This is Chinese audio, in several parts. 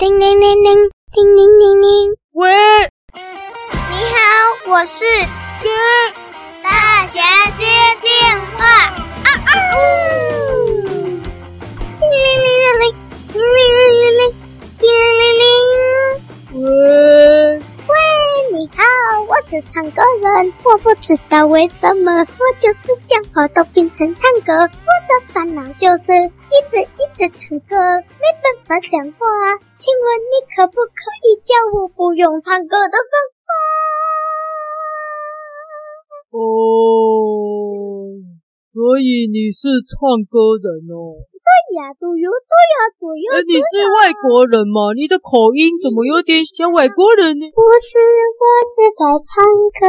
叮铃铃铃，叮铃铃铃。喂，你好，我是哥。大侠接电话。啊啊呜！叮铃铃铃铃，叮铃铃铃铃，叮铃铃铃。喂。是唱歌人，我不知道为什么我就是讲话都变成唱歌，我的烦恼就是一直一直唱歌，没办法讲话。请问你可不可以教我不用唱歌的方法？哦，所以你是唱歌人哦。对呀，对呀，对呀，对呀。哎，你是外国人吗？你的口音怎么有点像外国人呢？不是，我是在唱歌。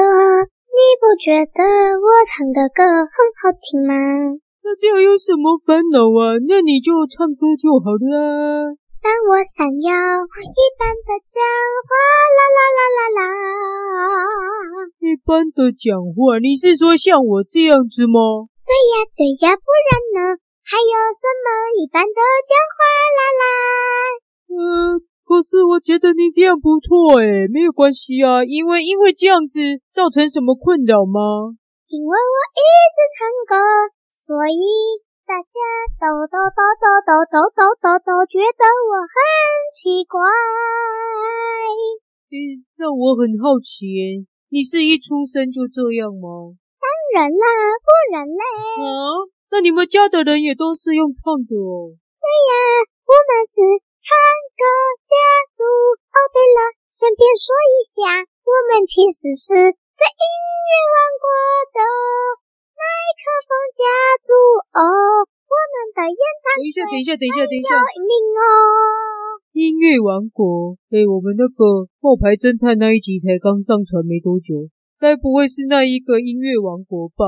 你不觉得我唱的歌很好听吗？那这样有什么烦恼啊？那你就唱歌就好了。但我想要一般的讲话，啦啦啦啦啦。一般的讲话，你是说像我这样子吗？对呀，对呀，不然呢？还有什么一般的讲话啦啦？嗯，可是我觉得你这样不错诶，没有关系啊，因为因为这样子造成什么困扰吗？因为我一直唱歌，所以大家都都都都都都都都都觉得我很奇怪。嗯，那我很好奇诶，你是一出生就这样吗？当然啦，不然嘞。啊？那你们家的人也都是用唱的哦？对呀，我们是唱歌家族。哦，对了，顺便说一下，我们其实是在音乐王国的麦克风家族哦。我们的演唱，等一下，等一下，等一下，等一下，哦。音乐王国，哎，我们那个冒牌侦探那一集才刚上传没多久，该不会是那一个音乐王国吧？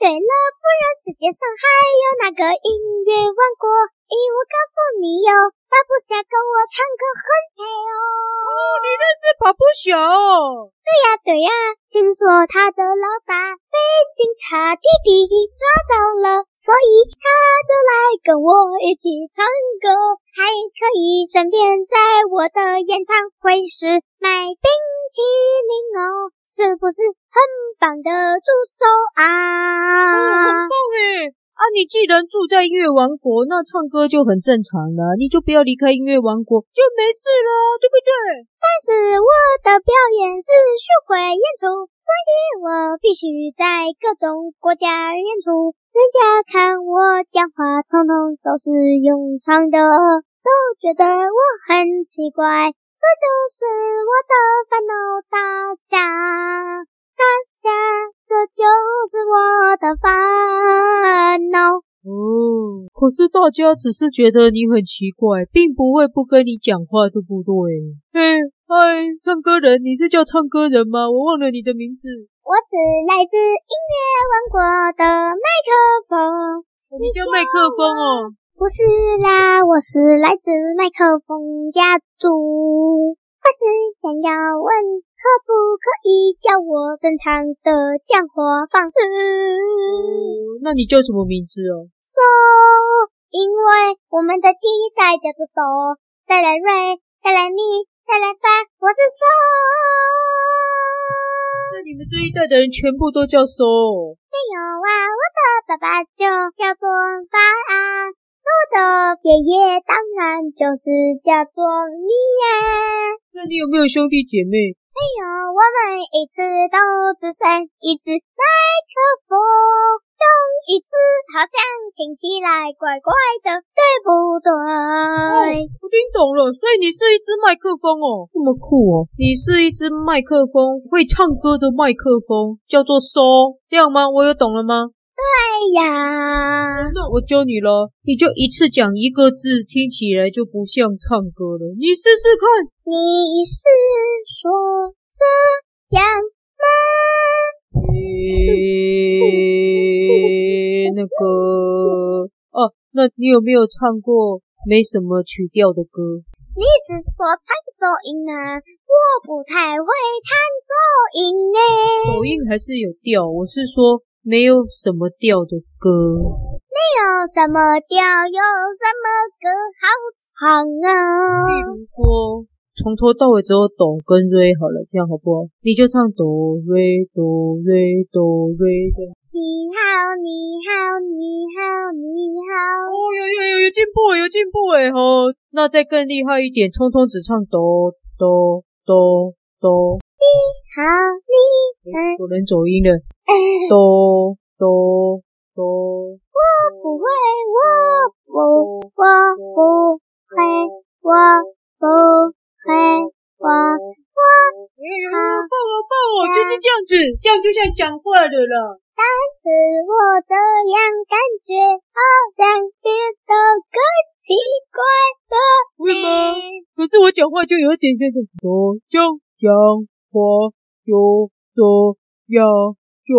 对了，不然世界上还有哪个音乐王国？咦，我告诉你哟，巴布侠跟我唱歌很配哦。哦，你认识巴布侠哦？对呀，对呀，听说他的老大被警察弟弟抓走了，所以跟我一起唱歌，还可以顺便在我的演唱会时买冰淇淋哦。是不是很棒的助手啊？哦，很棒诶！啊，你既然住在音乐王国，那唱歌就很正常了。你就不要离开音乐王国，就没事了，对不对？但是我的表演是巡回演出，所以我必须在各种国家演出。人家看我讲话，通通都是用唱的，都觉得我很奇怪。这就是我的烦恼，大侠，大侠，这就是我的烦恼。哦，可是大家只是觉得你很奇怪，并不会不跟你讲话，对不对？嘿，嗨，唱歌人，你是叫唱歌人吗？我忘了你的名字。我是来自音乐王国的麦克风。你叫麦克风哦。不是啦，我是来自麦克风家族。我是想要问，可不可以叫我正常的讲话方式？嗯，那你叫什么名字哦？嗦，因为我们的第一代叫做嗦，再来瑞，再来咪，再来发，我是嗦。那你们这一代的人全部都叫嗦？没有啊，我的爸爸就叫做爸啊。我的爷爷当然就是叫做你呀。那你有没有兄弟姐妹？没有，我们一直都只剩一只麦克风，用一只好像听起来怪怪的，对不对？哦，我听懂了，所以你是一只麦克风哦，这么酷哦！你是一只麦克风，会唱歌的麦克风，叫做嗦，这样吗？我有懂了吗？对呀，那我教你了，你就一次讲一个字，听起来就不像唱歌了。你试试看。你是诶，那个，哦，那你有没有唱过没什么曲调的歌？你是说弹奏音啊？我不太会弹奏音诶。走音还是有调？我是说。没有什么调的歌，没有什么调，有什么歌好唱啊？比如说，从头到尾只有哆跟瑞好了，这样好不好？你就唱哆瑞哆瑞哆瑞的。你好，你好，有进步，有进步哎！吼，那再更厉害一点，通通只唱哆哆哆哆。你好，你好。有人走音了，哆哆哆。我不会，我不，我不会，我不是这样子，这样就像讲话的了。但是我这样感觉好像变得更奇怪了。为什么？可是我讲话就有点像这种，讲讲话就这样就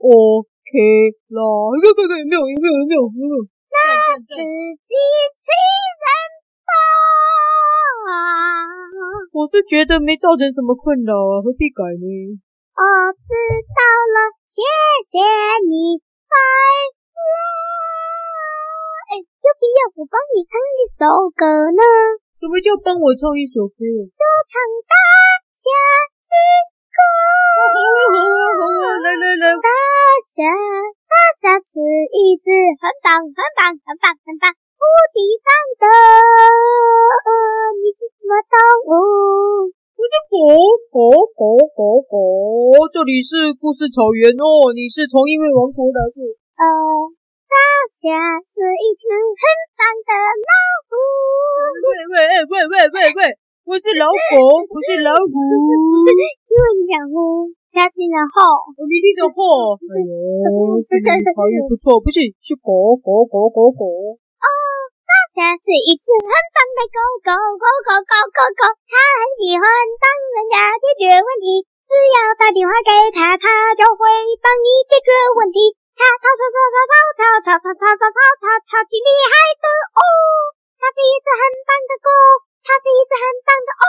OK 啦。对对对没有有没有有没有有没有？那是机器人吧？我是觉得没造成什么困扰啊，何必改呢？我知道了。谢谢你，拜拜。哎，要不要我帮你唱一首歌呢？什么叫帮我唱一首歌？说唱大侠之歌。好啊好啊好啊，来来来。大侠大侠是一只很棒很棒很棒很棒无敌棒的。你是什么动物？我是狗狗狗狗狗，这里是故事草原哦。你是从因为王国来的？呃，大侠是一只很棒的老虎。喂喂喂喂喂喂，我是老狗，我是老虎。因为你想呼，加进了后，我你的后。哎呦，这个发音不错，不是是狗狗狗狗狗。哦。大侠是一只很棒的狗狗，狗狗狗狗狗，它很喜欢帮人家解决问题。只要打电话给它，它就会帮你解决问题。它超超超超超超超超超超超超超级厉害的哦！它是一只很棒的狗，它是一只很棒的哦。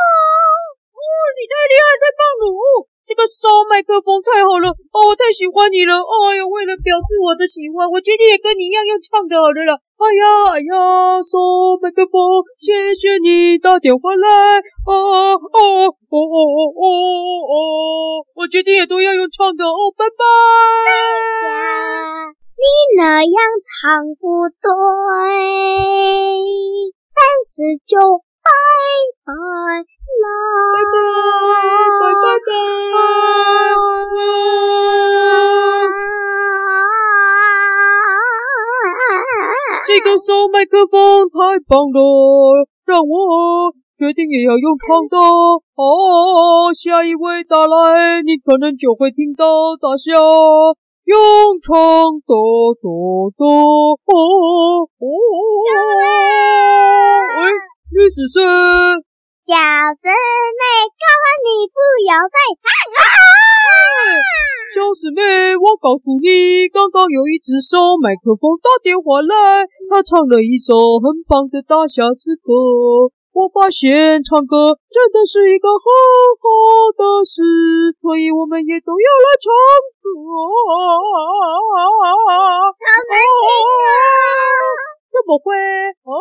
哦，你太厉害，太棒了哦！这个收麦克风太好了哦，我太喜欢你了！哎呦，为了表示我的喜欢，我决定也跟你一样用唱的好了！哎呀哎呀，收麦克风，谢谢你打电话来！哦哦哦哦哦哦哦！我决定也都要用唱的哦，拜拜！你那样唱不对，但是就。拜拜啦！拜拜拜拜拜！这个收麦克风太棒了，让我决定也要用唱的。哦，下一位打来，你可能就会听到大侠用唱的，哆哆哦哦哦！喂。历史是小师妹，告诉你不要再唱了。小师妹，我告诉你，刚刚有一只手麦克风打电话来，他唱了一首很棒的大侠之歌。我发现唱歌真的是一个很好的事，所以我们也都要来唱歌。怎么会？哦，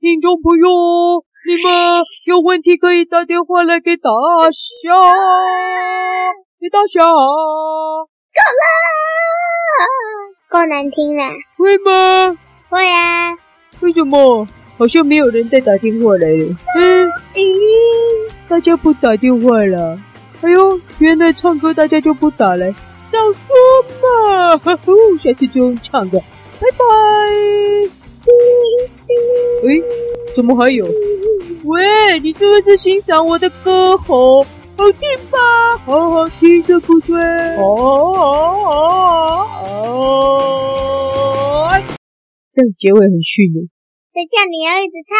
听众朋友，你们有问题可以打电话来给大侠，给大侠。够了，够难听了。会吗？会啊。为什么？好像没有人在打电话来了。嗯，咦，大家不打电话了。哎呦，原来唱歌大家就不打了。少说嘛，呵呵，下次就用唱的，拜拜。喂，怎么还有？喂，你是不是欣赏我的歌喉？好听吧？好好听，对不对？哦哦哦哦！这样结尾很逊呢。谁叫你要一直唱？